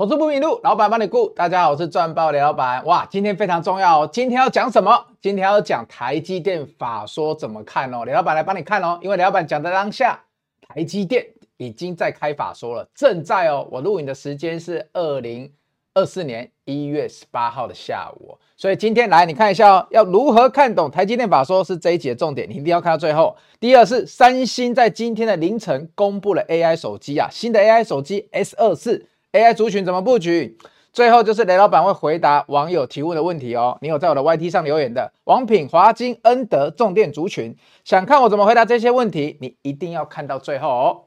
投资不迷路，老板帮你顾。大家好，我是赚爆李老板。哇，今天非常重要哦。今天要讲什么？今天要讲台积电法说怎么看哦。李老板来帮你看哦。因为李老板讲的当下，台积电已经在开法说了，正在哦。我录影的时间是二零二四年一月十八号的下午，所以今天来你看一下哦，要如何看懂台积电法说是这一集的重点，你一定要看到最后。第二是三星在今天的凌晨公布了 AI 手机啊，新的 AI 手机 S 二四。AI 族群怎么布局？最后就是雷老板会回答网友提问的问题哦。你有在我的 YT 上留言的，王品、华金、恩德、重电族群，想看我怎么回答这些问题，你一定要看到最后哦。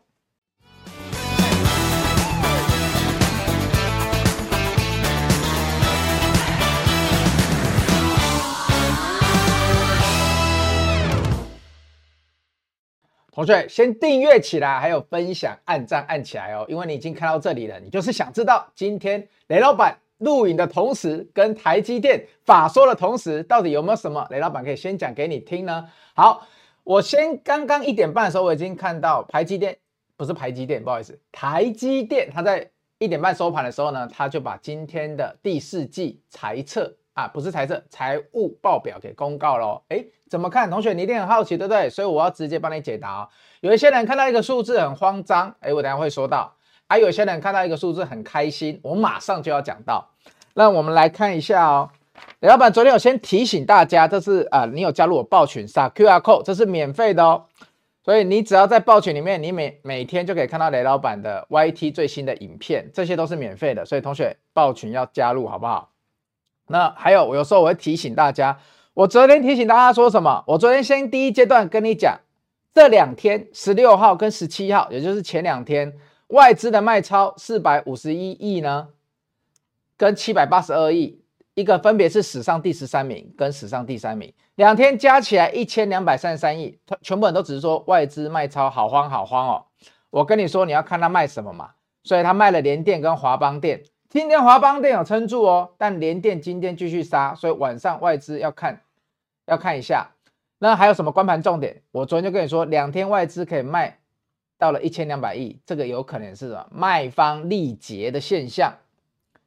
同学，先订阅起来，还有分享、按赞按起来哦，因为你已经看到这里了，你就是想知道今天雷老板录影的同时，跟台积电法说的同时，到底有没有什么雷老板可以先讲给你听呢？好，我先刚刚一点半的时候，我已经看到台积电，不是台积电，不好意思，台积电，它在一点半收盘的时候呢，他就把今天的第四季财测。啊，不是财政，财务报表给公告喽。诶，怎么看？同学，你一定很好奇，对不对？所以我要直接帮你解答。有一些人看到一个数字很慌张，诶，我等下会说到。还、啊、有些人看到一个数字很开心，我马上就要讲到。那我们来看一下哦。雷老板昨天有先提醒大家，这是啊，你有加入我报群撒 QR code，这是免费的哦。所以你只要在报群里面，你每每天就可以看到雷老板的 YT 最新的影片，这些都是免费的。所以同学报群要加入，好不好？那还有，我有时候我会提醒大家，我昨天提醒大家说什么？我昨天先第一阶段跟你讲，这两天十六号跟十七号，也就是前两天，外资的卖超四百五十一亿呢，跟七百八十二亿，一个分别是史上第十三名跟史上第三名，两天加起来一千两百三十三亿，全部人都只是说外资卖超好慌好慌哦。我跟你说，你要看他卖什么嘛，所以他卖了联电跟华邦电。今天华邦电有撑住哦，但联电今天继续杀，所以晚上外资要看，要看一下。那还有什么关盘重点？我昨天就跟你说，两天外资可以卖到了一千两百亿，这个有可能是什么？卖方力竭的现象，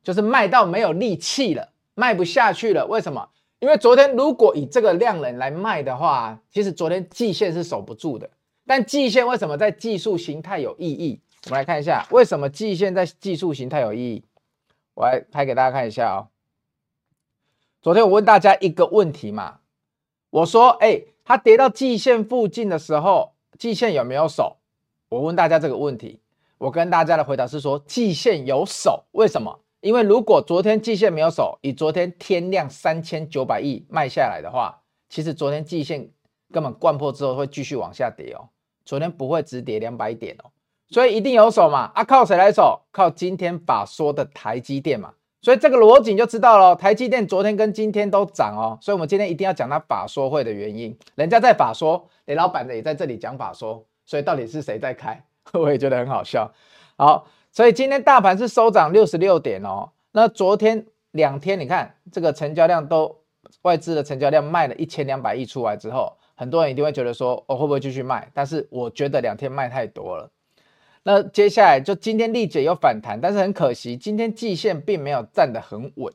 就是卖到没有力气了，卖不下去了。为什么？因为昨天如果以这个量能来卖的话，其实昨天季线是守不住的。但季线为什么在技术形态有意义？我们来看一下，为什么季线在技术形态有意义？我来拍给大家看一下哦。昨天我问大家一个问题嘛，我说，哎，它跌到季线附近的时候，季线有没有守？我问大家这个问题，我跟大家的回答是说，季线有守。为什么？因为如果昨天季线没有守，以昨天天量三千九百亿卖下来的话，其实昨天季线根本掼破之后会继续往下跌哦，昨天不会只跌两百点哦。所以一定有手嘛？啊，靠谁来守？靠今天法说的台积电嘛。所以这个逻辑你就知道了。台积电昨天跟今天都涨哦，所以我们今天一定要讲它法说会的原因。人家在法说，雷老板的也在这里讲法说，所以到底是谁在开？我也觉得很好笑。好，所以今天大盘是收涨六十六点哦。那昨天两天你看这个成交量都外资的成交量卖了一千两百亿出来之后，很多人一定会觉得说，哦、会不会继续卖？但是我觉得两天卖太多了。那接下来就今天丽姐有反弹，但是很可惜，今天季线并没有站得很稳。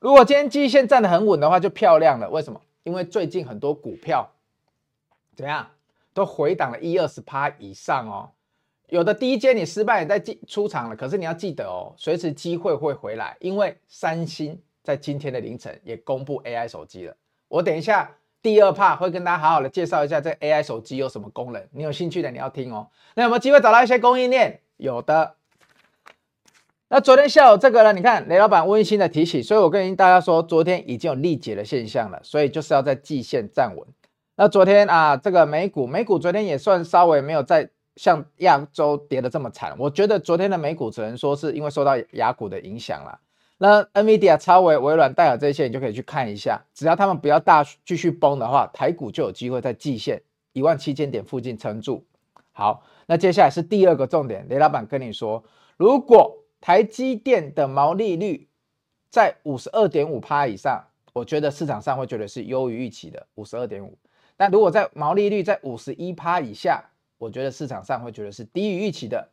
如果今天季线站得很稳的话，就漂亮了。为什么？因为最近很多股票怎样都回档了一二十趴以上哦。有的第一阶你失败，你在进出场了，可是你要记得哦，随时机会会回来。因为三星在今天的凌晨也公布 AI 手机了。我等一下。第二 part 会跟大家好好的介绍一下这 AI 手机有什么功能，你有兴趣的你要听哦。那有没有机会找到一些供应链？有的。那昨天下午这个呢？你看雷老板温馨的提醒，所以我跟大家说，昨天已经有力竭的现象了，所以就是要在季线站稳。那昨天啊，这个美股，美股昨天也算稍微没有在像亚洲跌得这么惨。我觉得昨天的美股只能说是因为受到雅股的影响了。那 NVIDIA、超微、微软、戴尔这些，你就可以去看一下。只要他们不要大继续崩的话，台股就有机会在季线一万七千点附近撑住。好，那接下来是第二个重点，雷老板跟你说，如果台积电的毛利率在五十二点五趴以上，我觉得市场上会觉得是优于预期的五十二点五。但如果在毛利率在五十一趴以下，我觉得市场上会觉得是低于预期的。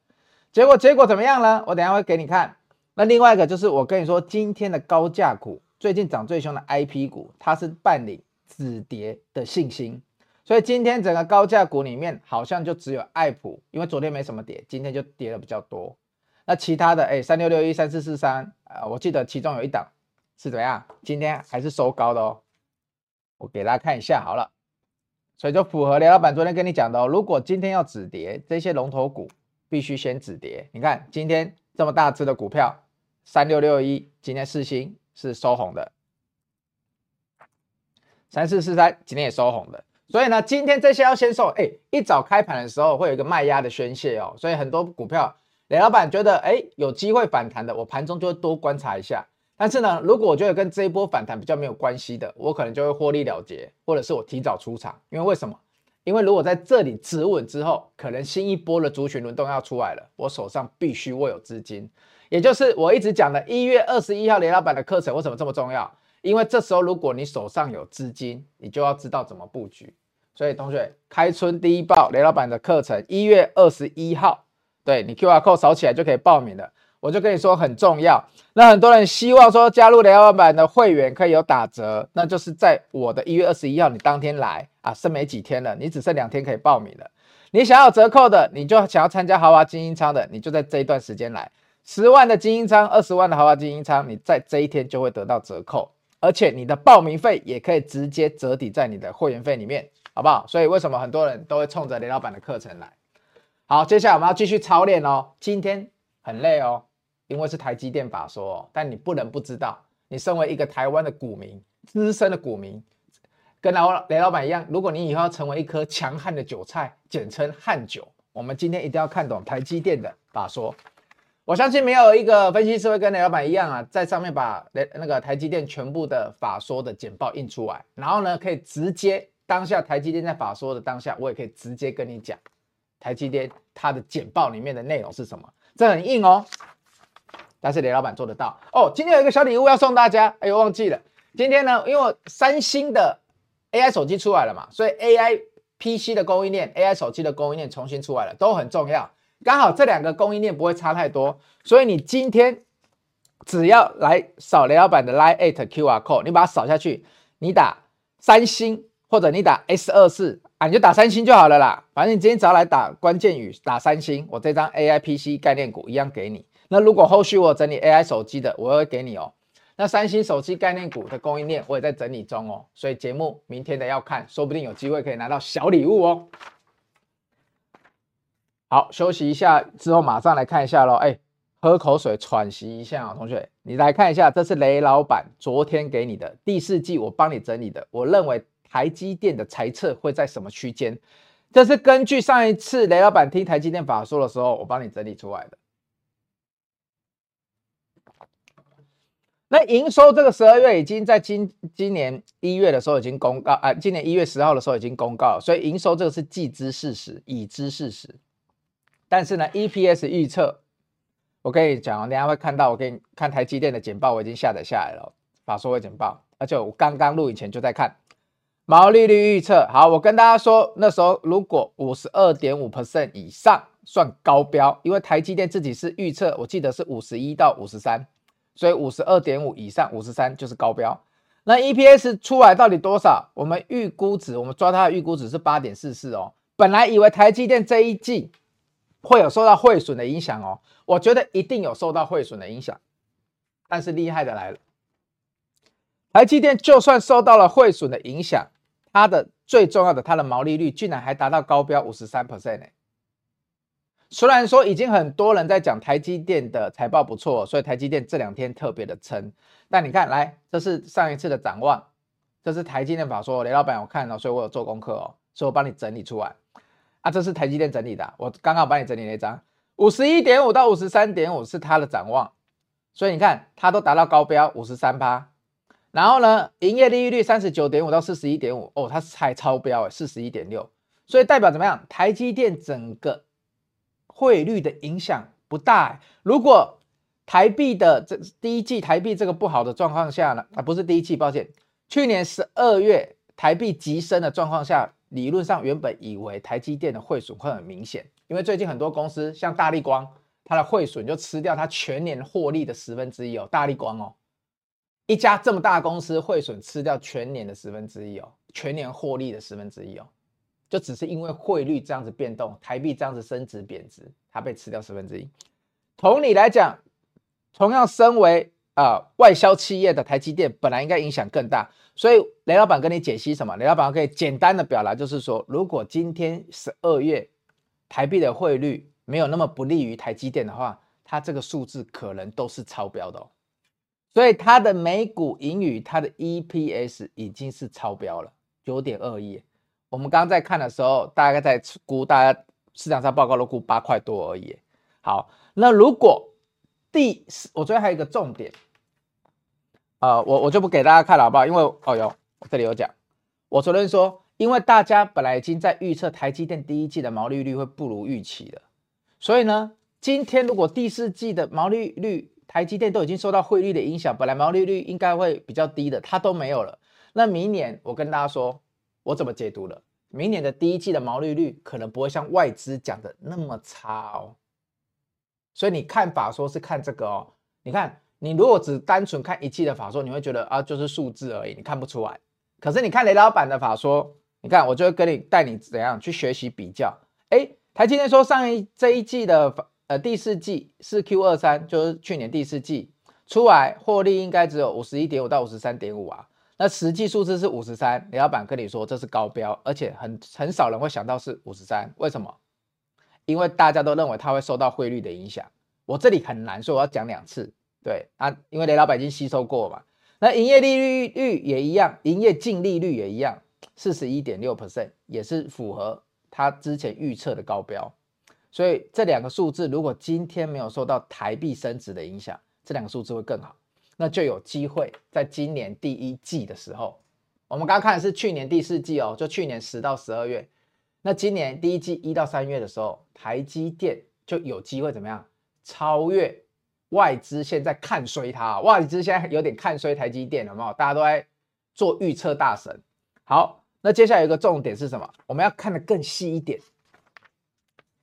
结果结果怎么样呢？我等下会给你看。那另外一个就是我跟你说，今天的高价股最近涨最凶的 IP 股，它是伴领止跌的信心。所以今天整个高价股里面，好像就只有爱普，因为昨天没什么跌，今天就跌的比较多。那其他的，哎，三六六一、三四四三，啊，我记得其中有一档是怎么样？今天还是收高的哦。我给大家看一下好了，所以就符合雷老板昨天跟你讲的哦。如果今天要止跌，这些龙头股必须先止跌。你看今天这么大只的股票，三六六一，今天四星是收红的，三四四三今天也收红的。所以呢，今天这些要先收，哎，一早开盘的时候会有一个卖压的宣泄哦，所以很多股票，雷老板觉得，哎，有机会反弹的，我盘中就会多观察一下。但是呢，如果我觉得跟这一波反弹比较没有关系的，我可能就会获利了结，或者是我提早出场。因为为什么？因为如果在这里止稳之后，可能新一波的族群轮动要出来了，我手上必须握有资金，也就是我一直讲的一月二十一号雷老板的课程为什么这么重要？因为这时候，如果你手上有资金，你就要知道怎么布局。所以，同学，开春第一报雷老板的课程，一月二十一号，对，你 QR code 扫起来就可以报名了。我就跟你说很重要。那很多人希望说加入雷老板的会员可以有打折，那就是在我的一月二十一号，你当天来啊，剩没几天了，你只剩两天可以报名了。你想要折扣的，你就想要参加豪华精英舱的，你就在这一段时间来。十万的精英舱，二十万的豪华精英舱，你在这一天就会得到折扣。而且你的报名费也可以直接折抵在你的会员费里面，好不好？所以为什么很多人都会冲着雷老板的课程来？好，接下来我们要继续操练哦。今天很累哦，因为是台积电法说。但你不能不知道，你身为一个台湾的股民，资深的股民，跟老雷老板一样，如果你以后要成为一颗强悍的韭菜，简称汉韭，我们今天一定要看懂台积电的法说。我相信没有一个分析师会跟雷老板一样啊，在上面把雷那个台积电全部的法说的简报印出来，然后呢，可以直接当下台积电在法说的当下，我也可以直接跟你讲台积电它的简报里面的内容是什么，这很硬哦。但是雷老板做得到哦。今天有一个小礼物要送大家，哎呦忘记了，今天呢，因为三星的 AI 手机出来了嘛，所以 AI PC 的供应链、AI 手机的供应链重新出来了，都很重要。刚好这两个供应链不会差太多，所以你今天只要来扫雷老板的 Line@ QR code，你把它扫下去，你打三星或者你打 S 二四啊，你就打三星就好了啦。反正你今天只要来打关键语，打三星，我这张 AI PC 概念股一样给你。那如果后续我整理 AI 手机的，我会给你哦。那三星手机概念股的供应链我也在整理中哦，所以节目明天的要看，说不定有机会可以拿到小礼物哦。好，休息一下之后马上来看一下喽。哎，喝口水喘息一下啊，同学，你来看一下，这是雷老板昨天给你的第四季，我帮你整理的。我认为台积电的财测会在什么区间？这是根据上一次雷老板听台积电法说的时候，我帮你整理出来的。那营收这个十二月已经在今今年一月的时候已经公告啊，今年一月十号的时候已经公告，所以营收这个是既知事实，已知事实。但是呢，EPS 预测，我跟你讲，等下会看到，我给你看台积电的简报，我已经下载下来了，法说会简报，而且我刚刚录影前就在看毛利率预测。好，我跟大家说，那时候如果五十二点五 percent 以上算高标，因为台积电自己是预测，我记得是五十一到五十三，所以五十二点五以上，五十三就是高标。那 EPS 出来到底多少？我们预估值，我们抓它的预估值是八点四四哦。本来以为台积电这一季。会有受到汇损的影响哦，我觉得一定有受到汇损的影响，但是厉害的来了，台积电就算受到了汇损的影响，它的最重要的它的毛利率居然还达到高标五十三 percent 呢。虽然说已经很多人在讲台积电的财报不错，所以台积电这两天特别的撑，但你看来，这是上一次的展望，这是台积电法说，雷老板有看哦，所以我有做功课哦，所以我帮你整理出来。啊，这是台积电整理的，我刚刚帮你整理那张，五十一点五到五十三点五是它的展望，所以你看它都达到高标五十三趴，然后呢，营业利率三十九点五到四十一点五，哦，它才超标诶，四十一点六，所以代表怎么样？台积电整个汇率的影响不大。如果台币的这第一季台币这个不好的状况下呢，啊，不是第一季，抱歉，去年十二月台币急升的状况下。理论上原本以为台积电的汇损会很明显，因为最近很多公司像大立光，它的汇损就吃掉它全年获利的十分之一哦，大立光哦，一家这么大的公司汇损吃掉全年的十分之一哦，全年获利的十分之一哦，就只是因为汇率这样子变动，台币这样子升值贬值，它被吃掉十分之一。同理来讲，同样身为啊、呃、外销企业的台积电，本来应该影响更大，所以雷老板跟你解析什么？雷老板可以简单的表达，就是说，如果今天十二月台币的汇率，没有那么不利于台积电的话，它这个数字可能都是超标的哦。所以它的每股盈余，它的 EPS 已经是超标了，九点二亿。我们刚刚在看的时候，大概在估，大家市场上报告都估八块多而已。好，那如果第四，我昨天还有一个重点，呃，我我就不给大家看了，好不好？因为哦哟，我这里有讲，我昨天说，因为大家本来已经在预测台积电第一季的毛利率会不如预期了。所以呢，今天如果第四季的毛利率，台积电都已经受到汇率的影响，本来毛利率应该会比较低的，它都没有了。那明年我跟大家说，我怎么解读了？明年的第一季的毛利率可能不会像外资讲的那么差哦。所以你看法说是看这个哦，你看你如果只单纯看一季的法说，你会觉得啊就是数字而已，你看不出来。可是你看雷老板的法说，你看我就会跟你带你怎样去学习比较，哎。台积电说，上一这一季的呃第四季是 Q 二三，就是去年第四季出来获利应该只有五十一点五到五十三点五啊，那实际数字是五十三。雷老板跟你说这是高标，而且很很少人会想到是五十三，为什么？因为大家都认为它会受到汇率的影响。我这里很难，所以我要讲两次。对啊，因为雷老板已经吸收过嘛。那营业利率率也一样，营业净利率也一样，四十一点六 percent 也是符合。他之前预测的高标，所以这两个数字如果今天没有受到台币升值的影响，这两个数字会更好，那就有机会在今年第一季的时候，我们刚刚看的是去年第四季哦，就去年十到十二月，那今年第一季一到三月的时候，台积电就有机会怎么样超越外资现在看衰它，外资现在有点看衰台积电，有没有？大家都在做预测大神，好。那接下来有一个重点是什么？我们要看得更细一点。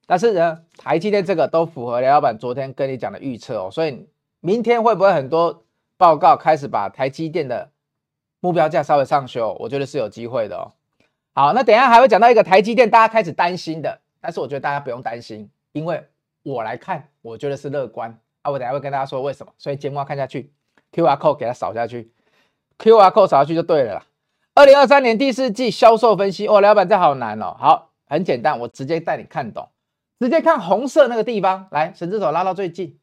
但是呢，台积电这个都符合雷老板昨天跟你讲的预测哦，所以明天会不会很多报告开始把台积电的目标价稍微上修？我觉得是有机会的哦。好，那等下还会讲到一个台积电大家开始担心的，但是我觉得大家不用担心，因为我来看，我觉得是乐观啊。我等下会跟大家说为什么。所以节目要看下去，QR code 给它扫下去，QR code 扫下去就对了啦。二零二三年第四季销售分析，哦，老板这好难哦。好，很简单，我直接带你看懂，直接看红色那个地方，来，神之手拉到最近，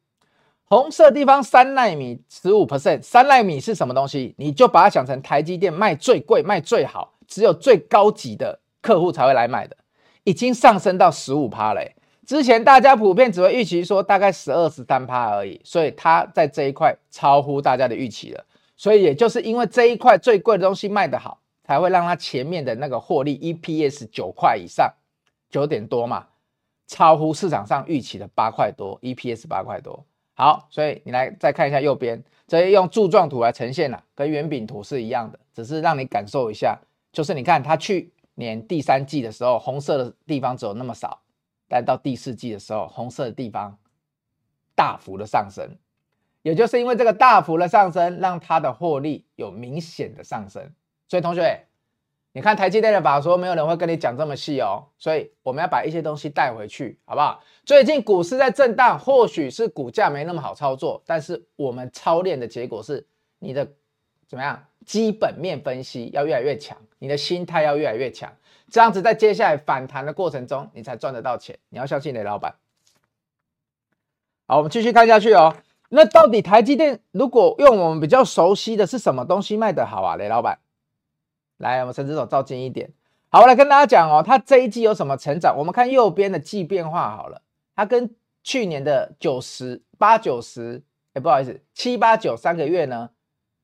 红色地方三奈米十五 percent，三奈米是什么东西？你就把它想成台积电卖最贵、卖最好，只有最高级的客户才会来买的，已经上升到十五趴了。之前大家普遍只会预期说大概十二、十三趴而已，所以它在这一块超乎大家的预期了。所以也就是因为这一块最贵的东西卖得好。才会让它前面的那个获利 EPS 九块以上，九点多嘛，超乎市场上预期的八块多，EPS 八块多。好，所以你来再看一下右边，这些用柱状图来呈现了，跟圆饼图是一样的，只是让你感受一下。就是你看它去年第三季的时候，红色的地方只有那么少，但到第四季的时候，红色的地方大幅的上升，也就是因为这个大幅的上升，让它的获利有明显的上升。所以同学，你看台积电的法说，没有人会跟你讲这么细哦。所以我们要把一些东西带回去，好不好？最近股市在震荡，或许是股价没那么好操作，但是我们操练的结果是，你的怎么样？基本面分析要越来越强，你的心态要越来越强，这样子在接下来反弹的过程中，你才赚得到钱。你要相信雷老板。好，我们继续看下去哦。那到底台积电如果用我们比较熟悉的是什么东西卖得好啊？雷老板。来，我们神之手照近一点。好，我来跟大家讲哦，它这一季有什么成长？我们看右边的季变化好了，它跟去年的九十八九十，哎，不好意思，七八九三个月呢，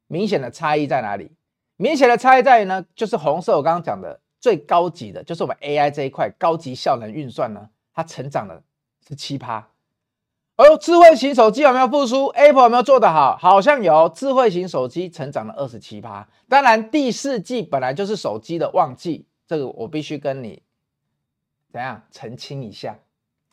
明显的差异在哪里？明显的差异在于呢，就是红色我刚刚讲的最高级的，就是我们 AI 这一块高级效能运算呢，它成长的是七趴。哦，智慧型手机有没有复苏？Apple 有没有做得好？好像有，智慧型手机成长了二十七趴。当然，第四季本来就是手机的旺季，这个我必须跟你怎样澄清一下。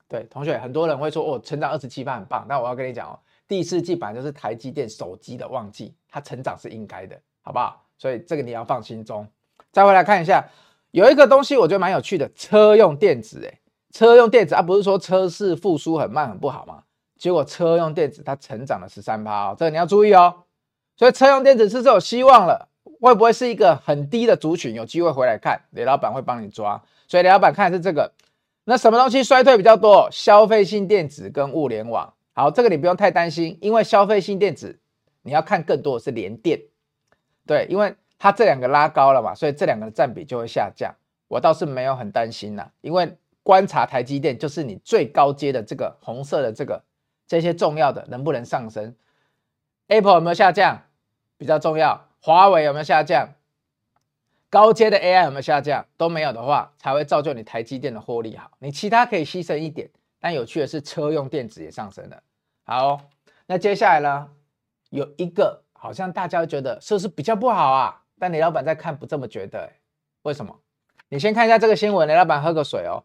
对，同学，很多人会说哦，成长二十七趴很棒，但我要跟你讲哦，第四季本来就是台积电手机的旺季，它成长是应该的，好不好？所以这个你要放心中。再回来看一下，有一个东西我觉得蛮有趣的，车用电子，哎，车用电子啊，不是说车市复苏很慢很不好吗？结果车用电子它成长了十三趴哦，这个你要注意哦。所以车用电子是是有希望了？会不会是一个很低的族群？有机会回来看，雷老板会帮你抓。所以雷老板看的是这个。那什么东西衰退比较多？消费性电子跟物联网。好，这个你不用太担心，因为消费性电子你要看更多的是联电。对，因为它这两个拉高了嘛，所以这两个的占比就会下降。我倒是没有很担心啦，因为观察台积电就是你最高阶的这个红色的这个这些重要的能不能上升？Apple 有没有下降？比较重要。华为有没有下降？高阶的 AI 有没有下降？都没有的话，才会造就你台积电的获利好。你其他可以牺牲一点，但有趣的是车用电子也上升了。好，那接下来呢？有一个好像大家觉得是不是比较不好啊？但雷老板在看不这么觉得、为什么？你先看一下这个新闻，雷老板喝个水哦。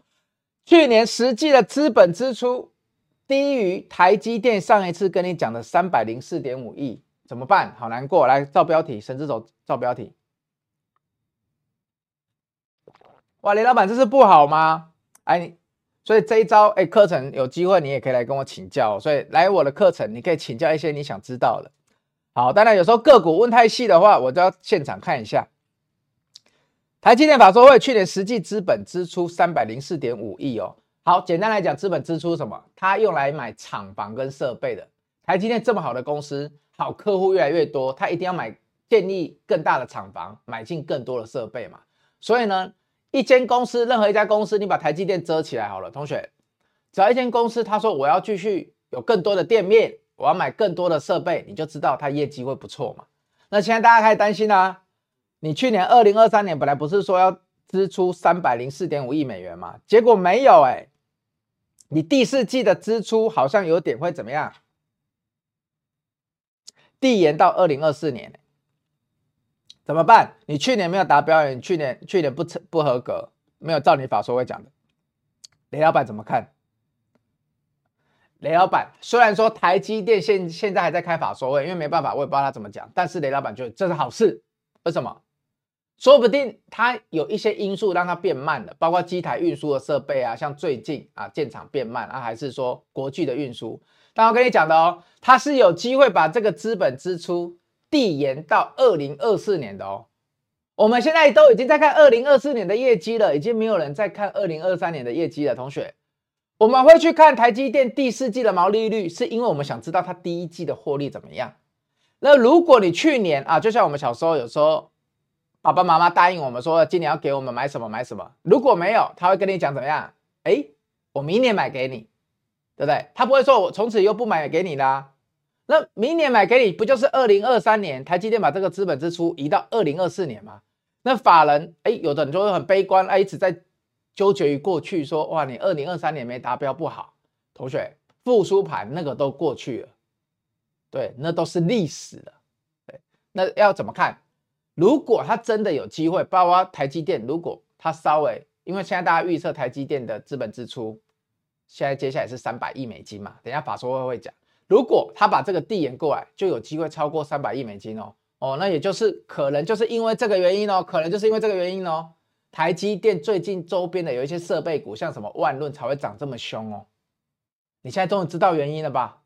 去年实际的资本支出低于台积电上一次跟你讲的三百零四点五亿。怎么办？好难过！来照标题，神之手照标题。哇，雷老板，这是不好吗？哎，所以这一招，哎，课程有机会你也可以来跟我请教。所以来我的课程，你可以请教一些你想知道的。好，当然有时候个股问太细的话，我就要现场看一下。台积电法说会去年实际资本支出三百零四点五亿哦。好，简单来讲，资本支出什么？它用来买厂房跟设备的。台积电这么好的公司。好，客户越来越多，他一定要买建立更大的厂房，买进更多的设备嘛。所以呢，一间公司，任何一家公司，你把台积电遮起来好了，同学，只要一间公司，他说我要继续有更多的店面，我要买更多的设备，你就知道他业绩会不错嘛。那现在大家开始担心啦、你去年二零二三年本来不是说要支出三百零四点五亿美元嘛，结果没有哎、你第四季的支出好像有点会怎么样？递延到二零二四年，怎么办？你去年没有达标，你去年去年不成不合格，没有照你法说会讲的。雷老板怎么看？雷老板虽然说台积电现现在还在开法说会，因为没办法，我也不知道他怎么讲。但是雷老板觉得这是好事，为什么？说不定他有一些因素让它变慢了，包括机台运输的设备啊，像最近啊建厂变慢啊，还是说国际的运输。但我跟你讲的哦，它是有机会把这个资本支出递延到二零二四年的哦。我们现在都已经在看二零二四年的业绩了，已经没有人在看二零二三年的业绩了。同学，我们会去看台积电第四季的毛利率，是因为我们想知道它第一季的获利怎么样。那如果你去年啊，就像我们小时候有时候爸爸妈妈答应我们说今年要给我们买什么买什么，如果没有，他会跟你讲怎么样？哎，我明年买给你。对不对？他不会说，我从此又不买给你啦。那明年买给你，不就是二零二三年台积电把这个资本支出移到二零二四年吗？那法人哎，有的人就会很悲观，哎，一直在纠结于过去说，哇，你二零二三年没达标不好。同学，复苏盘那个都过去了，对，那都是历史了。对，那要怎么看？如果他真的有机会，包括台积电，如果他稍微，因为现在大家预测台积电的资本支出。现在接下来是三百亿美金嘛？等一下法说会会讲，如果他把这个递延过来，就有机会超过三百亿美金哦哦，那也就是可能就是因为这个原因哦，可能就是因为这个原因哦，台积电最近周边的有一些设备股，像什么万润才会涨这么凶哦。你现在终于知道原因了吧？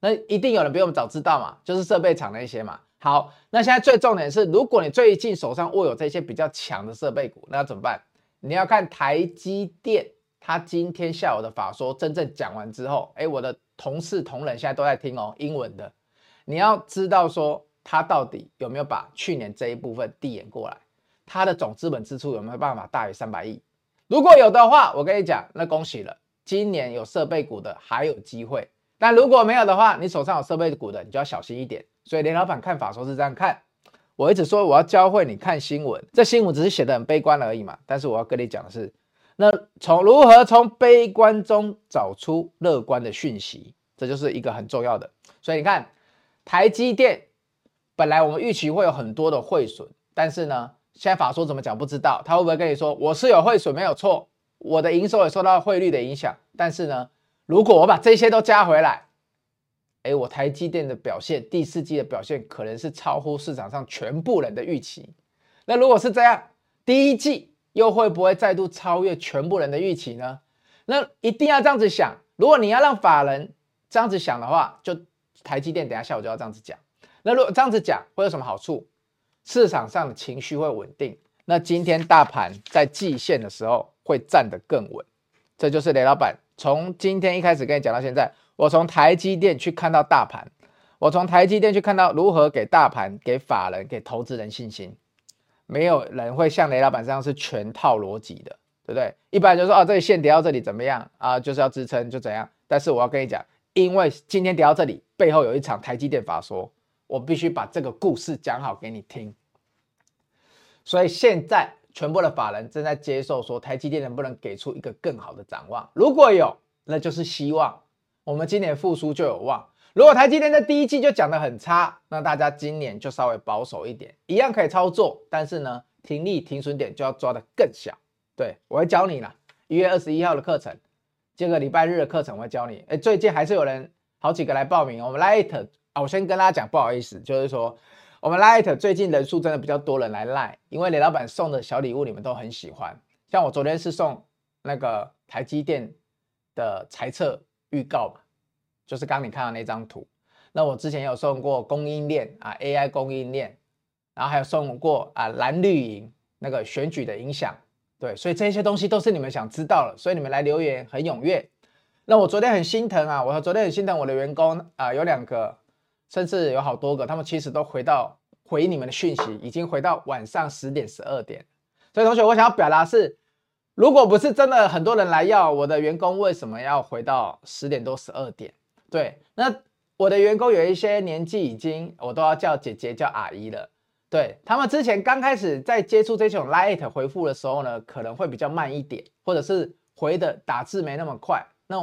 那一定有人比我们早知道嘛，就是设备厂那些嘛。好，那现在最重点是，如果你最近手上握有这些比较强的设备股，那要怎么办？你要看台积电。他今天下午的法说真正讲完之后，哎，我的同事同仁现在都在听哦，英文的。你要知道说他到底有没有把去年这一部分递延过来，他的总资本支出有没有办法大于三百亿？如果有的话，我跟你讲，那恭喜了，今年有设备股的还有机会。但如果没有的话，你手上有设备股的，你就要小心一点。所以连老板看法说是这样看，我一直说我要教会你看新闻，这新闻只是写得很悲观而已嘛。但是我要跟你讲的是。那从如何从悲观中找出乐观的讯息，这就是一个很重要的。所以你看，台积电本来我们预期会有很多的汇损，但是呢，现在法说怎么讲不知道，他会不会跟你说我是有汇损没有错，我的营收也受到汇率的影响？但是呢，如果我把这些都加回来，哎，我台积电的表现，第四季的表现可能是超乎市场上全部人的预期。那如果是这样，第一季又会不会再度超越全部人的预期呢？那一定要这样子想。如果你要让法人这样子想的话，就台积电等下下午就要这样子讲。那如果这样子讲会有什么好处？市场上的情绪会稳定。那今天大盘在季线的时候会站得更稳。这就是雷老板从今天一开始跟你讲到现在。我从台积电去看到大盘，我从台积电去看到如何给大盘、给法人、给投资人信心。没有人会像雷老板这样是全套逻辑的，对不对？一般就说哦，这里线跌到这里怎么样啊？就是要支撑就怎样。但是我要跟你讲，因为今天跌到这里，背后有一场台积电法说，我必须把这个故事讲好给你听。所以现在全部的法人正在接受说，台积电能不能给出一个更好的展望？如果有，那就是希望。我们今年复苏就有望。如果台积电在第一季就讲得很差，那大家今年就稍微保守一点，一样可以操作，但是呢，停利停损点就要抓得更小。对，我会教你啦，一月二十一号的课程，这个礼拜日的课程我会教你。哎，最近还是有人好几个来报名。我们 Light 啊，我先跟大家讲，不好意思，就是说我们 Light 最近人数真的比较多人来赖，因为雷老板送的小礼物你们都很喜欢。像我昨天是送那个台积电的财测。预告嘛，就是刚你看到那张图。那我之前有送过供应链啊，AI 供应链，然后还有送过啊蓝绿营那个选举的影响，对，所以这些东西都是你们想知道的，所以你们来留言很踊跃。那我昨天很心疼啊，我昨天很心疼我的员工啊，有两个，甚至有好多个，他们其实都回到回你们的讯息，已经回到晚上十点十二点。所以同学，我想要表达是。如果不是真的很多人来要我的员工，为什么要回到十点多十二点？对，那我的员工有一些年纪已经，我都要叫姐姐叫阿姨了。对，他们之前刚开始在接触这种 Line 回复的时候呢，可能会比较慢一点，或者是回的打字没那么快。那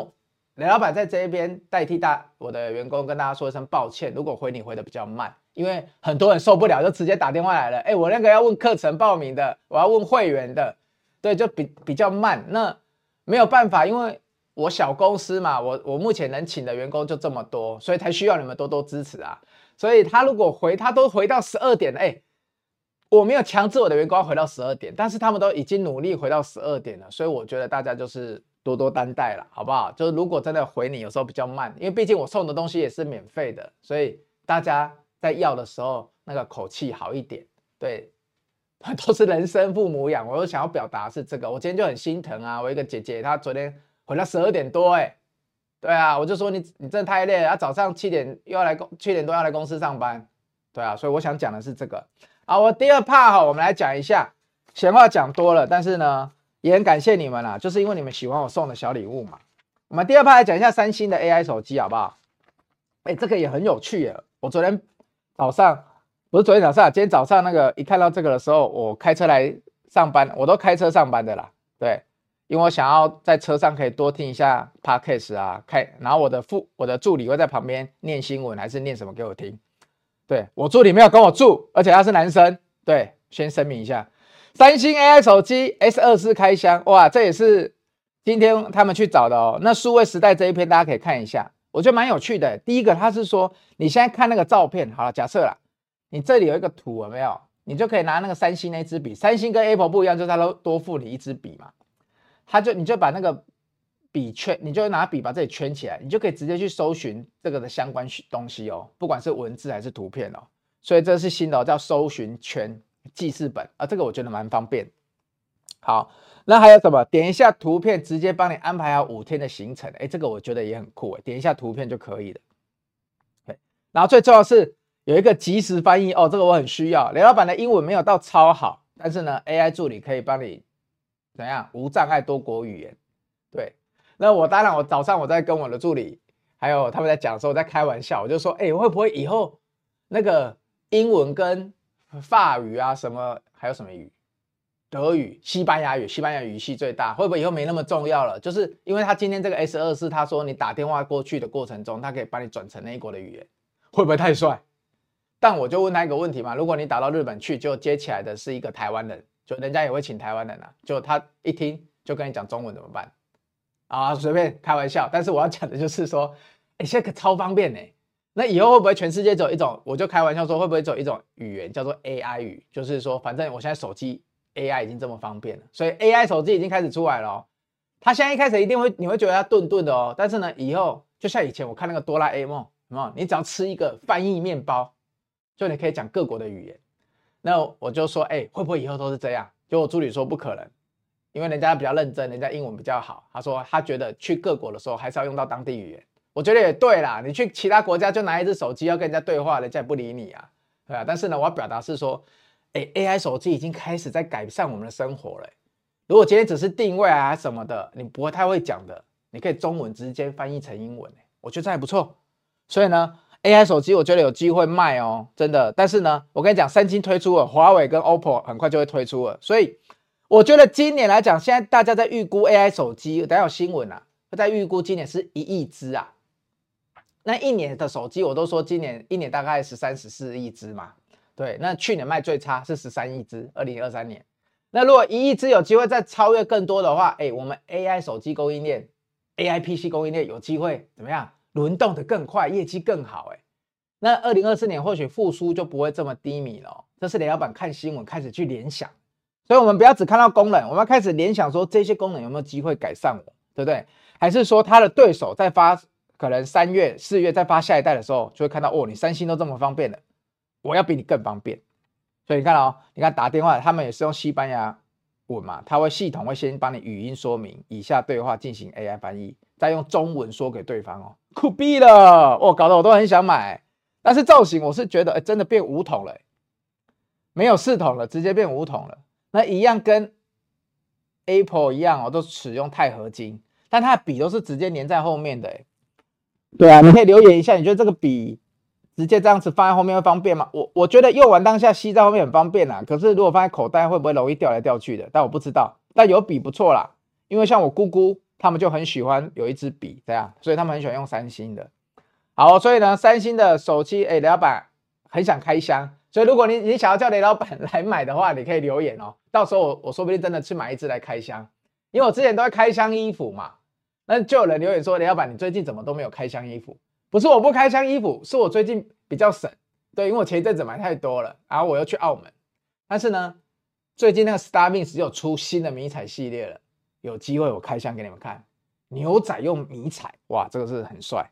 雷老板在这一边代替大我的员工跟大家说一声抱歉，如果回你回的比较慢，因为很多人受不了就直接打电话来了。哎，我那个要问课程报名的，我要问会员的。对，就比比较慢，那没有办法，因为我小公司嘛，我我目前能请的员工就这么多，所以才需要你们多多支持啊。所以他如果回，他都回到十二点，哎，我没有强制我的员工回到十二点，但是他们都已经努力回到十二点了，所以我觉得大家就是多多担待了，好不好？就是如果真的回你，有时候比较慢，因为毕竟我送的东西也是免费的，所以大家在要的时候那个口气好一点，对。都是人生父母养，我又想要表达是这个，我今天就很心疼啊！我一个姐姐，她昨天回到十二点多，哎，对啊，我就说你你真的太累了，她早上七点又要来公七点多要来公司上班，对啊，所以我想讲的是这个。好，我第二 part 哈，我们来讲一下，闲话讲多了，但是呢，也很感谢你们啦，就是因为你们喜欢我送的小礼物嘛。我们第二趴来讲一下三星的 AI 手机，好不好？哎，这个也很有趣耶，我昨天早上。不是昨天早上啊，今天早上那个一看到这个的时候，我开车来上班，我都开车上班的啦。对，因为我想要在车上可以多听一下 podcast 啊，开，然后我的副我的助理会在旁边念新闻还是念什么给我听。对，我助理没有跟我住，而且他是男生。对，先声明一下，三星 AI 手机 S 二四开箱，哇，这也是今天他们去找的哦。那数位时代这一篇大家可以看一下，我觉得蛮有趣的。第一个，他是说你现在看那个照片，好了，假设啦。你这里有一个图有没有？你就可以拿那个三星那支笔，三星跟 Apple 不一样，就是它都多付你一支笔嘛。它就你就把那个笔圈，你就拿笔把这里圈起来，你就可以直接去搜寻这个的相关东西哦，不管是文字还是图片哦。所以这是新的哦，叫搜寻圈记事本啊，这个我觉得蛮方便。好，那还有什么？点一下图片，直接帮你安排好五天的行程。哎，这个我觉得也很酷哎，点一下图片就可以了。然后最重要是。有一个即时翻译哦，这个我很需要。雷老板的英文没有到超好，但是呢，AI 助理可以帮你怎样无障碍多国语言。对，那我当然我早上我在跟我的助理，还有他们在讲的时候，我在开玩笑，我就说，哎，会不会以后那个英文跟法语啊什么，还有什么语，德语、西班牙语，西班牙语系最大，会不会以后没那么重要了？就是因为他今天这个 S 二四，他说你打电话过去的过程中，他可以帮你转成那一国的语言，会不会太帅？但我就问他一个问题嘛，如果你打到日本去，就接起来的是一个台湾人，就人家也会请台湾人啊，就他一听就跟你讲中文怎么办？啊，随便开玩笑。但是我要讲的就是说，哎，现在可超方便呢。那以后会不会全世界走一种？我就开玩笑说，会不会走一种语言叫做 AI 语？就是说，反正我现在手机 AI 已经这么方便了，所以 AI 手机已经开始出来了哦。它现在一开始一定会，你会觉得它顿顿的哦。但是呢，以后就像以前我看那个哆啦 A 梦，什么？你只要吃一个翻译面包，就你可以讲各国的语言。那我就说，哎，会不会以后都是这样？就我助理说不可能，因为人家比较认真，人家英文比较好。他说他觉得去各国的时候还是要用到当地语言。我觉得也对啦，你去其他国家就拿一只手机要跟人家对话，人家也不理你啊，对啊。但是呢，我要表达是说，哎，AI 手机已经开始在改善我们的生活了。如果今天只是定位啊什么的，你不会太会讲的，你可以中文直接翻译成英文，我觉得这还不错。所以呢，AI 手机我觉得有机会卖哦，真的。但是呢，我跟你讲，三星推出了，华为跟 OPPO 很快就会推出了，所以我觉得今年来讲，现在大家在预估 AI 手机，等下有新闻啊，在预估今年是一亿只啊。那一年的手机，我都说今年一年大概十三十四亿只嘛，对。那去年卖最差是十三亿只，二零二三年。那如果一亿只有机会再超越更多的话，哎，我们 AI 手机供应链、AI PC 供应链有机会怎么样轮动得更快，业绩更好，哎。那二零二四年或许复苏就不会这么低迷了。这是雷老板看新闻开始去联想，所以我们不要只看到功能，我们要开始联想说这些功能有没有机会改善我，对不对？还是说他的对手在发？可能三月、四月再发下一代的时候，就会看到哦，你三星都这么方便了，我要比你更方便。所以你看哦，你看打电话，他们也是用西班牙文嘛，他会系统会先帮你语音说明以下对话进行 AI 翻译，再用中文说给对方哦，酷毙了，哦，搞得我都很想买。但是造型我是觉得，哎，真的变五筒了，没有四筒了，直接变五筒了。那一样跟 Apple 一样哦，都使用钛合金，但它的笔都是直接粘在后面的，对啊，你可以留言一下，你觉得这个笔直接这样子放在后面会方便吗？我我觉得用完当下吸在后面很方便啦。可是如果放在口袋，会不会容易掉来掉去的？但我不知道。但有笔不错啦，因为像我姑姑他们就很喜欢有一支笔这样，所以他们很喜欢用三星的。好，所以呢，三星的手机，哎，雷老板很想开箱，所以如果你你想要叫雷老板来买的话，你可以留言哦。到时候我我说不定真的去买一支来开箱，因为我之前都会开箱衣服嘛。那就有人留言说：“雷老板，你最近怎么都没有开箱衣服？不是我不开箱衣服，是我最近比较省。对，因为我前一阵子买太多了，然后我又去澳门。但是呢，最近那个 Star Mints 又出新的迷彩系列了，有机会我开箱给你们看。牛仔用迷彩，哇，这个是很帅。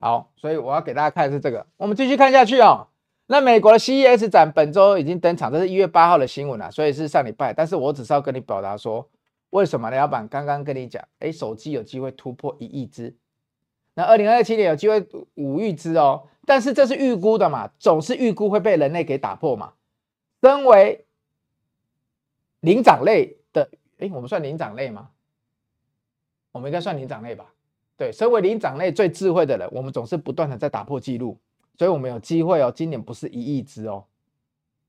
好，所以我要给大家看的是这个。我们继续看下去哦。那美国的 CES 展本周已经登场，这是一月八号的新闻了，所以是上礼拜。但是我只是要跟你表达说。”为什么呢？老板刚刚跟你讲，哎，手机有机会突破一亿只，那二零二七年有机会五亿只哦。但是这是预估的嘛，总是预估会被人类给打破嘛。身为灵长类的，哎，我们算灵长类吗？我们应该算灵长类吧？对，身为灵长类最智慧的人，我们总是不断的在打破记录，所以我们有机会哦。今年不是一亿只哦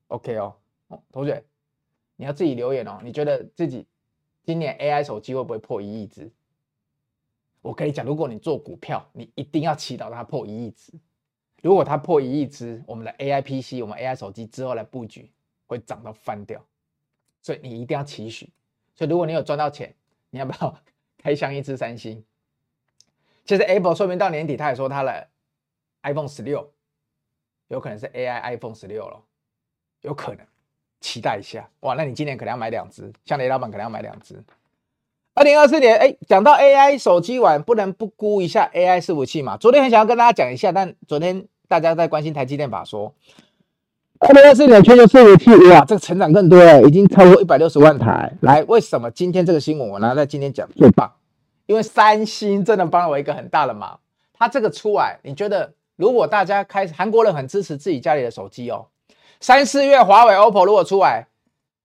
，OK 哦，哦，同学，你要自己留言哦，你觉得自己。今年 AI 手机会不会破一亿只？我跟你讲，如果你做股票，你一定要祈祷它破一亿只。如果它破一亿只，我们的 AI PC、我们 AI 手机之后来布局会涨到翻掉，所以你一定要期许。所以如果你有赚到钱，你要不要 开箱一支三星？其实 Apple 说明到年底，他也说他的 iPhone 十六有可能是 AI iPhone 十六了，有可能。期待一下哇！那你今年可能要买两只，像雷老板可能要买两只。二零二四年，哎，讲到 AI 手机玩，不能不估一下 AI 伺服器嘛。昨天很想要跟大家讲一下，但昨天大家在关心台积电法说，二零二四年全球伺服器哇，这个成长更多了，已经超过一百六十万台。来，为什么今天这个新闻我拿在今天讲最棒？因为三星真的帮了我一个很大的忙。它这个出来，你觉得如果大家开始，韩国人很支持自己家里的手机哦。三四月，华为、OPPO 如果出来，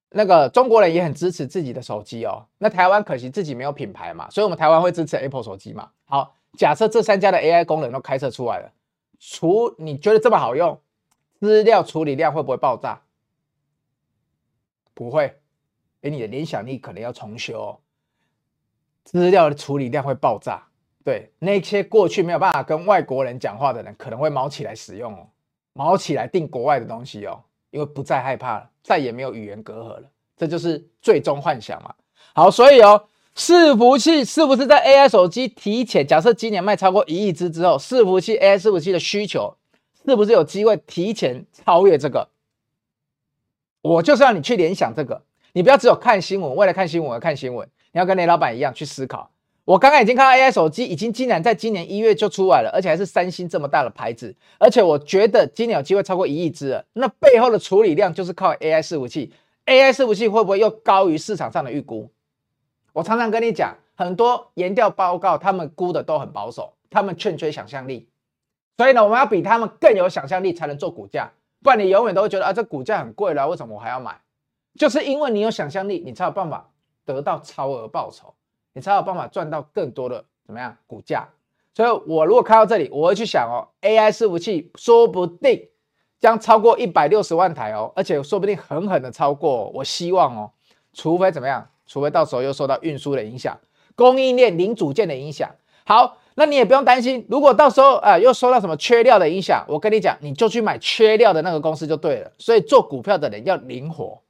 那个中国人也很支持自己的手机哦。那台湾可惜自己没有品牌嘛，所以我们台湾会支持 Apple 手机嘛。好，假设这三家的 AI 功能都开设出来了，除你觉得这么好用，资料处理量会不会爆炸？不会，哎，你的联想力可能要重修哦。资料的处理量会爆炸，对，那些过去没有办法跟外国人讲话的人，可能会卯起来使用哦。毛起来订国外的东西哦，因为不再害怕了，再也没有语言隔阂了，这就是最终幻想嘛。好，所以哦，伺服器是不是在 AI 手机提前？假设今年卖超过一亿只之后，伺服器 AI 伺服器的需求是不是有机会提前超越这个？我就是让你去联想这个，你不要只有看新闻，为了看新闻而看新闻，你要跟雷老板一样去思考。我刚刚已经看到 AI 手机已经竟然在今年一月就出来了，而且还是三星这么大的牌子，而且我觉得今年有机会超过一亿只了。那背后的处理量就是靠 AI 伺服器，AI 伺服器会不会又高于市场上的预估？我常常跟你讲，很多研调报告，他们估的都很保守，他们欠缺想象力。所以呢，我们要比他们更有想象力，才能做股价。不然你永远都会觉得啊，这股价很贵了，为什么我还要买？就是因为你有想象力，你才有办法得到超额报酬，你才有办法赚到更多的怎么样股价。所以我如果看到这里，我会去想哦，AI 伺服器说不定将超过一百六十万台哦，而且说不定狠狠的超过。我希望哦，除非怎么样？除非到时候又受到运输的影响、供应链零组件的影响。好，那你也不用担心。如果到时候啊、又受到什么缺料的影响，我跟你讲，你就去买缺料的那个公司就对了。所以做股票的人要灵活。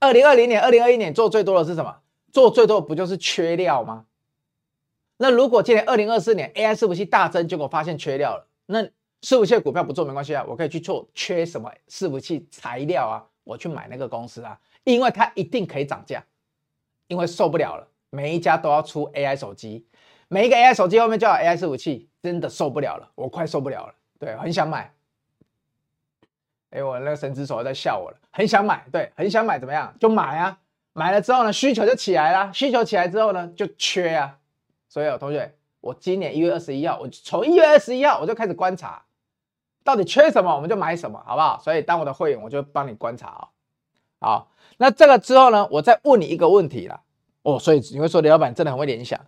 二零二零年、二零二一年做最多的是什么？做最多的不就是缺料吗？那如果今年二零二四年 AI 伺服器大增，结果发现缺料了，那伺服器股票不做没关系啊，我可以去做缺什么伺服器材料啊，我去买那个公司啊。因为它一定可以涨价，因为受不了了，每一家都要出 AI 手机，每一个 AI 手机后面就有 AI 伺服器，真的受不了了，我快受不了了，对，很想买。哎，我那个神之手在笑我了，很想买，对，很想买，怎么样？就买啊，买了之后呢，需求就起来了，需求起来之后呢，就缺啊。所以有同学，我今年一月二十一号，我从一月二十一号我就开始观察，到底缺什么，我们就买什么，好不好？所以当我的会员，我就帮你观察啊，好。那这个之后呢，我再问你一个问题了哦，所以你会说李老板真的很会联想，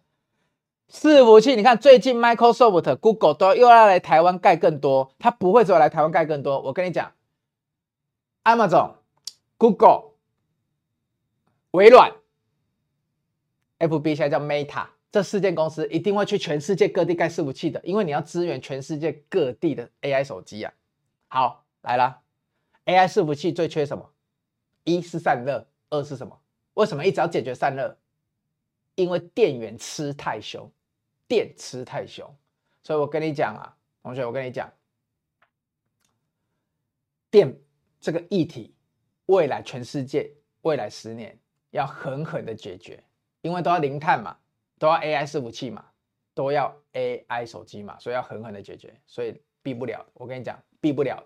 伺服器，你看最近 Microsoft、Google 都又要来台湾盖更多，它不会只有来台湾盖更多。我跟你讲，Amazon、Google、微软、FB 现在叫 Meta，这四间公司一定会去全世界各地盖伺服器的，因为你要支援全世界各地的 AI 手机啊。好，来了，AI 伺服器最缺什么？一是散热，二是什么？为什么一直要解决散热？因为电源吃太凶，电吃太凶，所以我跟你讲啊，同学，我跟你讲，电这个议题，未来全世界未来十年要狠狠的解决，因为都要零碳嘛，都要 AI 伺服器嘛，都要 AI 手机嘛，所以要狠狠的解决，所以避不了。我跟你讲，避不了。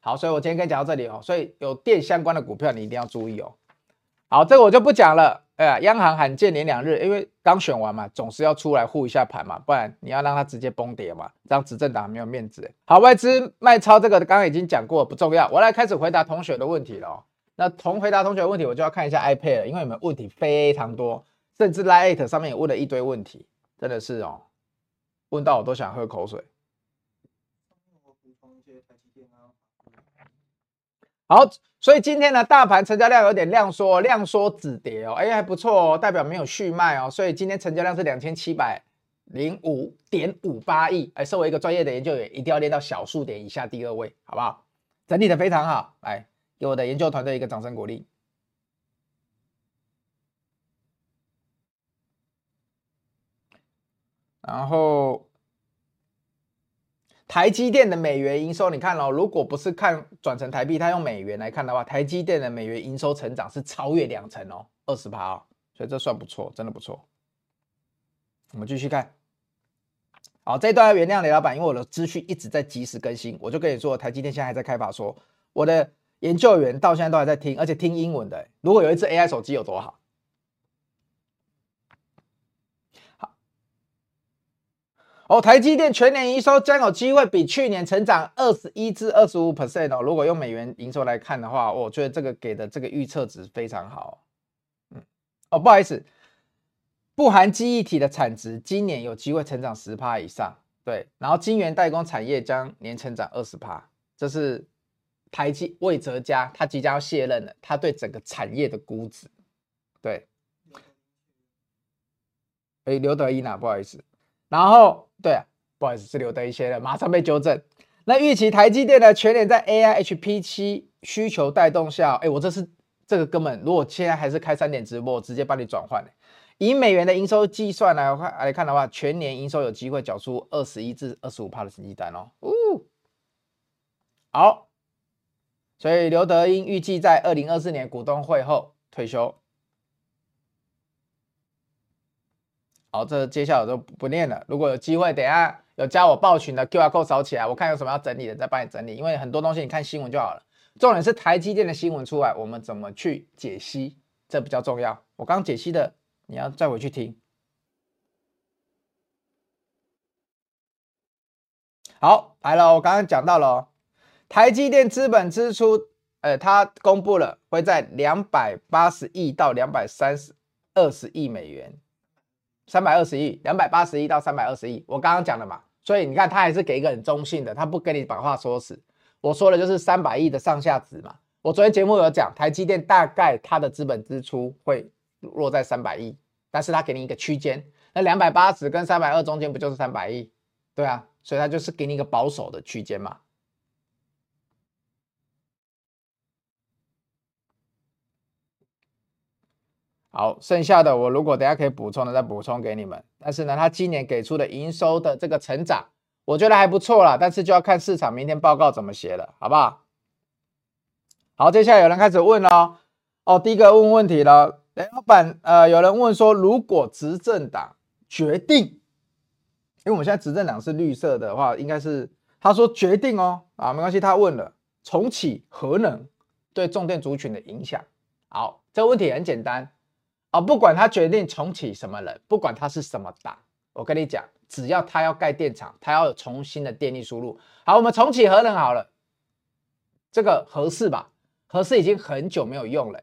好，所以我今天跟你讲到这里哦，所以有电相关的股票你一定要注意哦。好，这个我就不讲了。哎，央行罕见连两日，因为刚选完嘛，总是要出来护一下盘嘛，不然你要让它直接崩跌嘛，这样执政党没有面子。好，外资卖超这个刚刚已经讲过，不重要。我来开始回答同学的问题了哦。那同回答同学的问题，我就要看一下 iPad 了，因为你们问题非常多，甚至 Lite 上面也问了一堆问题，真的是哦，问到我都想喝口水。好，所以今天呢，大盘成交量有点量缩，量缩止跌哦，哎，还不错哦，代表没有续卖哦，所以今天成交量是两千七百零五点五八亿，哎，身为一个专业的研究员，一定要练到小数点以下第二位，好不好？整理的非常好，来，给我的研究团队一个掌声鼓励。然后。台积电的美元营收，你看哦，如果不是看转成台币，它用美元来看的话，台积电的美元营收成长是超越两成哦，二十趴哦，所以这算不错，真的不错。我们继续看，好，这一段要原谅雷老板，因为我的资讯一直在及时更新，我就跟你说，台积电现在还在开法说，我的研究员到现在都还在听，而且听英文的。如果有一只 AI 手机有多好？哦，台积电全年营收将有机会比去年成长二十一至二十五 percent 哦。如果用美元营收来看的话，我觉得这个给的这个预测值非常好。嗯，哦，不好意思，不含记忆体的产值今年有机会成长十趴以上。对，然后晶圆代工产业将年成长二十趴，这是台积魏哲家他即将要卸任了，他对整个产业的估值。对，哎，刘德音啊，不好意思。然后，对啊，不好意思，是刘德一些了，马上被纠正。那预期台积电的全年在 AI、HP 七需求带动下，哎，我这是这个根本，如果现在还是开三点直播，直接帮你转换。以美元的营收计算来看来看的话，全年营收有机会缴出二十一至二十五趴的成绩单哦。哦，好，所以刘德英预计在二零二四年股东会后退休。好，这接下来我就不念了。如果有机会，等下有加我报群的 QR code 扫起来，我看有什么要整理的，再帮你整理。因为很多东西你看新闻就好了，重点是台积电的新闻出来，我们怎么去解析，这比较重要。我刚解析的。你要再回去听。好，来了，我刚刚讲到了，台积电资本支出，呃，它公布了会在两百八十亿到两百三十二十亿美元，三百二十亿，两百八十亿到三百二十亿。我刚刚讲了嘛，所以你看，它还是给一个很中性的，它不跟你把话说死。我说的就是三百亿的上下值嘛。我昨天节目有讲，台积电大概它的资本支出会。落在三百亿，但是他给你一个区间，那两百八十跟三百二中间不就是三百亿？对啊，所以他就是给你一个保守的区间嘛。好，剩下的我如果等下可以补充的再补充给你们。但是呢，他今年给出的营收的这个成长，我觉得还不错啦，但是就要看市场明天报告怎么写了，好不好？好，接下来有人开始问了，哦，第一个问问题了。雷老板，呃，有人问说，如果执政党决定，因为我们现在执政党是绿色的话，应该是他说决定哦，啊，没关系，他问了重启核能对重电族群的影响。好，这个问题很简单啊，不管他决定重启什么人，不管他是什么党，我跟你讲，只要他要盖电厂，他要有重新的电力输入。好，我们重启核能好了，这个合适吧，合适已经很久没有用了。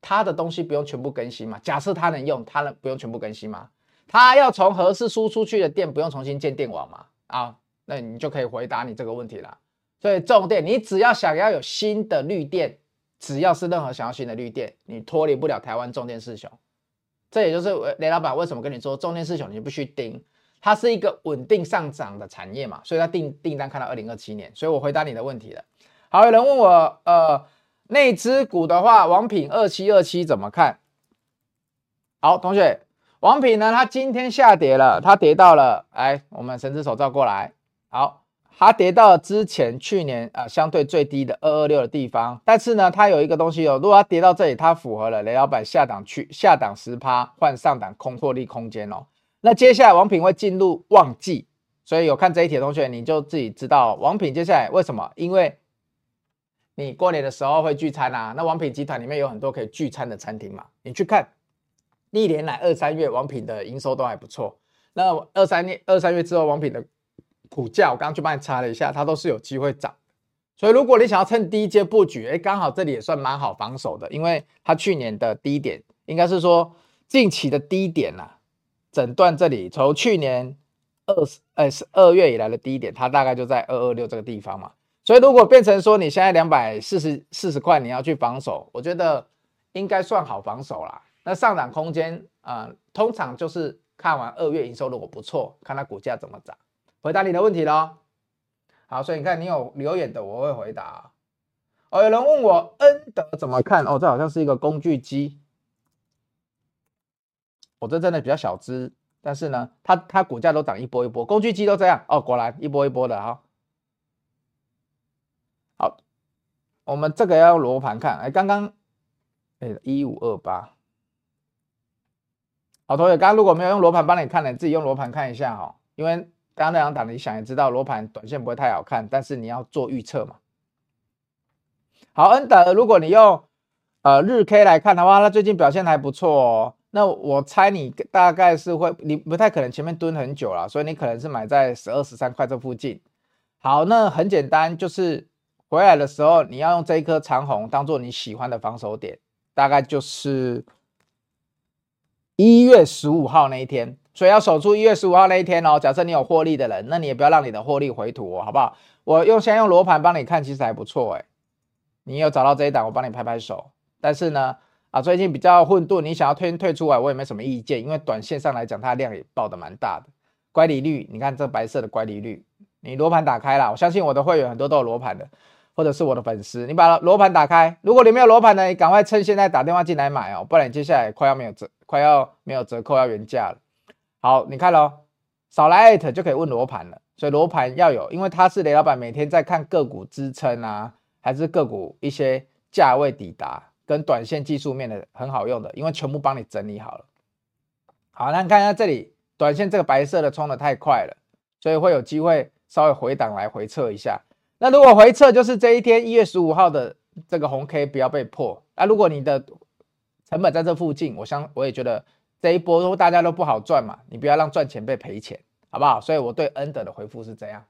他的东西不用全部更新吗？假设他能用，他能不用全部更新吗？他要从核四输出去的电不用重新建电网吗？啊，那你就可以回答你这个问题了。所以重点，你只要想要有新的绿电，只要是任何想要新的绿电，你脱离不了台湾重电四雄。这也就是雷老板为什么跟你说重电四雄，你必须盯，它是一个稳定上涨的产业嘛，所以它订订单看到二零二七年。所以我回答你的问题了。好，有人问我，呃。内资股的话，王品二七二七怎么看？好，同学，王品呢？它今天下跌了，它跌到了，哎，我们神之手照过来。好，它跌到之前去年啊、相对最低的二二六的地方。但是呢，它有一个东西哦，如果它跌到这里，它符合了雷老板下档去下档十趴换上档空获利空间哦。那接下来王品会进入旺季，所以有看这一题的同学，你就自己知道王品接下来为什么？因为你过年的时候会聚餐啊？那王品集团里面有很多可以聚餐的餐厅嘛？你去看，历年来二三月王品的营收都还不错。那二三月二三月之后，王品的股价我刚刚去帮你查了一下，它都是有机会涨。所以如果你想要趁低阶布局，哎，刚好这里也算蛮好防守的，因为它去年的低点应该是说近期的低点呐、啊，整段这里从去年二十呃是二月以来的低点，它大概就在二二六这个地方嘛。所以，如果变成说你现在两百四十四十块，你要去防守，我觉得应该算好防守啦。那上涨空间啊、通常就是看完二月营收如果不错，看它股价怎么涨。回答你的问题喽。好，所以你看你有留言的，我会回答。哦，有人问我恩德怎么看？哦，这好像是一个工具机。我这真的比较小资，但是呢，它它股价都涨一波一波，工具机都这样。哦，果然一波一波的哈。好，我们这个要用罗盘看。哎，刚刚，哎，一五二八。好，同学，刚刚如果没有用罗盘帮你看的，你自己用罗盘看一下哈。因为刚刚那两档，你想也知道，罗盘短线不会太好看，但是你要做预测嘛。好，恩德，如果你用呃日 K 来看的话，那最近表现还不错哦。那我猜你大概是会，你不太可能前面蹲很久了，所以你可能是买在十二十三块这附近。好，那很简单，就是。回来的时候，你要用这一颗长红当做你喜欢的防守点，大概就是一月十五号那一天，所以要守住一月十五号那一天哦。假设你有获利的人，那你也不要让你的获利回吐哦，好不好？我用先用罗盘帮你看，其实还不错哎。你有找到这一档，我帮你拍拍手。但是呢，啊，最近比较混沌，你想要退退出来，我也没什么意见，因为短线上来讲，它的量也爆的蛮大的。乖离率，你看这白色的乖离率，你罗盘打开了，我相信我的会员很多都有罗盘的。或者是我的粉丝，你把罗盘打开。如果你没有罗盘呢，你赶快趁现在打电话进来买哦，不然接下来快要没有折快要没有折扣，要原价了。好，你看喽，少来艾特就可以问罗盘了。所以罗盘要有，因为他是雷老板，每天在看个股支撑啊，还是个股一些价位抵达跟短线技术面的很好用的，因为全部帮你整理好了。好，那你看一下这里，短线这个白色的冲得太快了，所以会有机会稍微回档来回测一下。那如果回测就是这一天一月十五号的这个红 K 不要被破。那如果你的成本在这附近，我相我也觉得这一波都大家都不好赚嘛，你不要让赚钱被赔钱，好不好？所以我对 Ender 的回复是这样。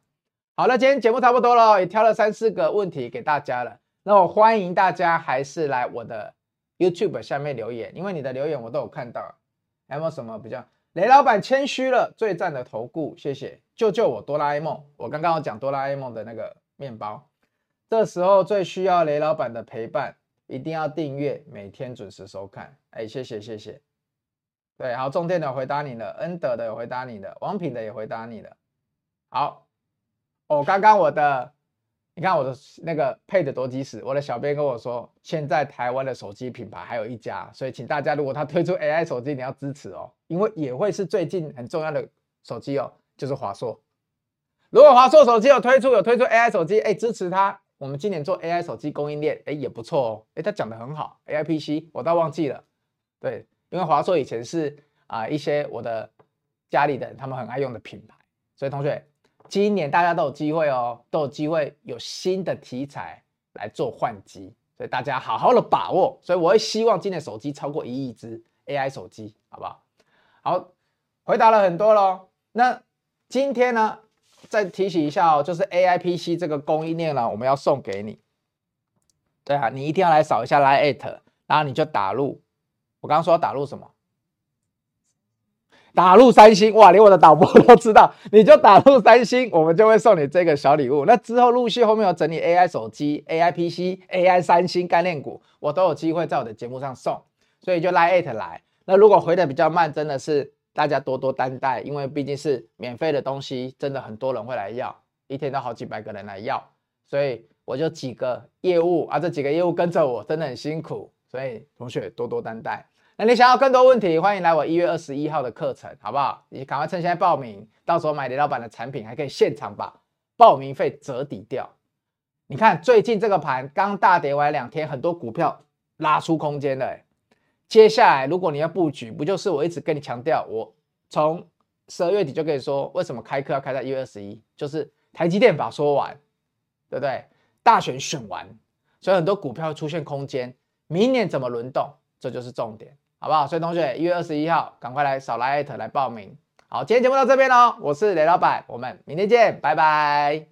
好了，今天节目差不多了，也挑了三四个问题给大家了。那我欢迎大家还是来我的 YouTube 下面留言，因为你的留言我都有看到。还有没有什么比较？雷老板谦虚了，最赞的投顾，谢谢。救救我，哆啦 A 梦！我刚刚有讲哆啦 A 梦的那个面包。这时候最需要雷老板的陪伴，一定要订阅，每天准时收看。哎，谢谢谢谢。对，好，重电的回答你了，恩德的有回答你了，王品的也回答你了。好，哦，刚刚我的。你看我的那个配的多及时，我的小编跟我说，现在台湾的手机品牌还有一家，所以请大家如果他推出 AI 手机，你要支持哦，因为也会是最近很重要的手机哦，就是华硕。如果华硕手机有推出有推出 AI 手机，哎，支持他，我们今年做 AI 手机供应链，哎，也不错哦，哎，他讲的很好，AI PC 我倒忘记了，对，因为华硕以前是啊、一些我的家里的人他们很爱用的品牌，所以同学。今年大家都有机会哦，都有机会有新的题材来做换机，所以大家好好的把握。所以我会希望今年手机超过一亿只 AI 手机，好不好？好，回答了很多咯。那今天呢，再提醒一下哦，就是 AI PC 这个供应链呢，我们要送给你。对啊，你一定要来扫一下 LINE@，然后你就打入。我刚刚说打入什么？打入三星哇，连我的导播都知道，你就打入三星，我们就会送你这个小礼物。那之后陆续后面有整理 AI 手机、AI PC、AI 三星概念股，我都有机会在我的节目上送，所以就 LINE@ 来。那如果回的比较慢，真的是大家多多担待，因为毕竟是免费的东西，真的很多人会来要，一天都好几百个人来要，所以我就几个业务啊，这几个业务跟着我真的很辛苦，所以同学多多担待。那你想要更多问题，欢迎来我一月二十一号的课程，好不好？你赶快趁现在报名，到时候买雷老板的产品，还可以现场把报名费折抵掉。你看最近这个盘刚大跌完两天，很多股票拉出空间了。接下来如果你要布局，不就是我一直跟你强调，我从十二月底就跟你说，为什么开课要开在一月二十一？就是台积电把说完，对不对？大选选完，所以很多股票出现空间，明年怎么轮动，这就是重点。好不好？所以同学，一月二十一号赶快来少来艾特来报名。好，今天节目到这边喽，我是雷老板，我们明天见，拜拜。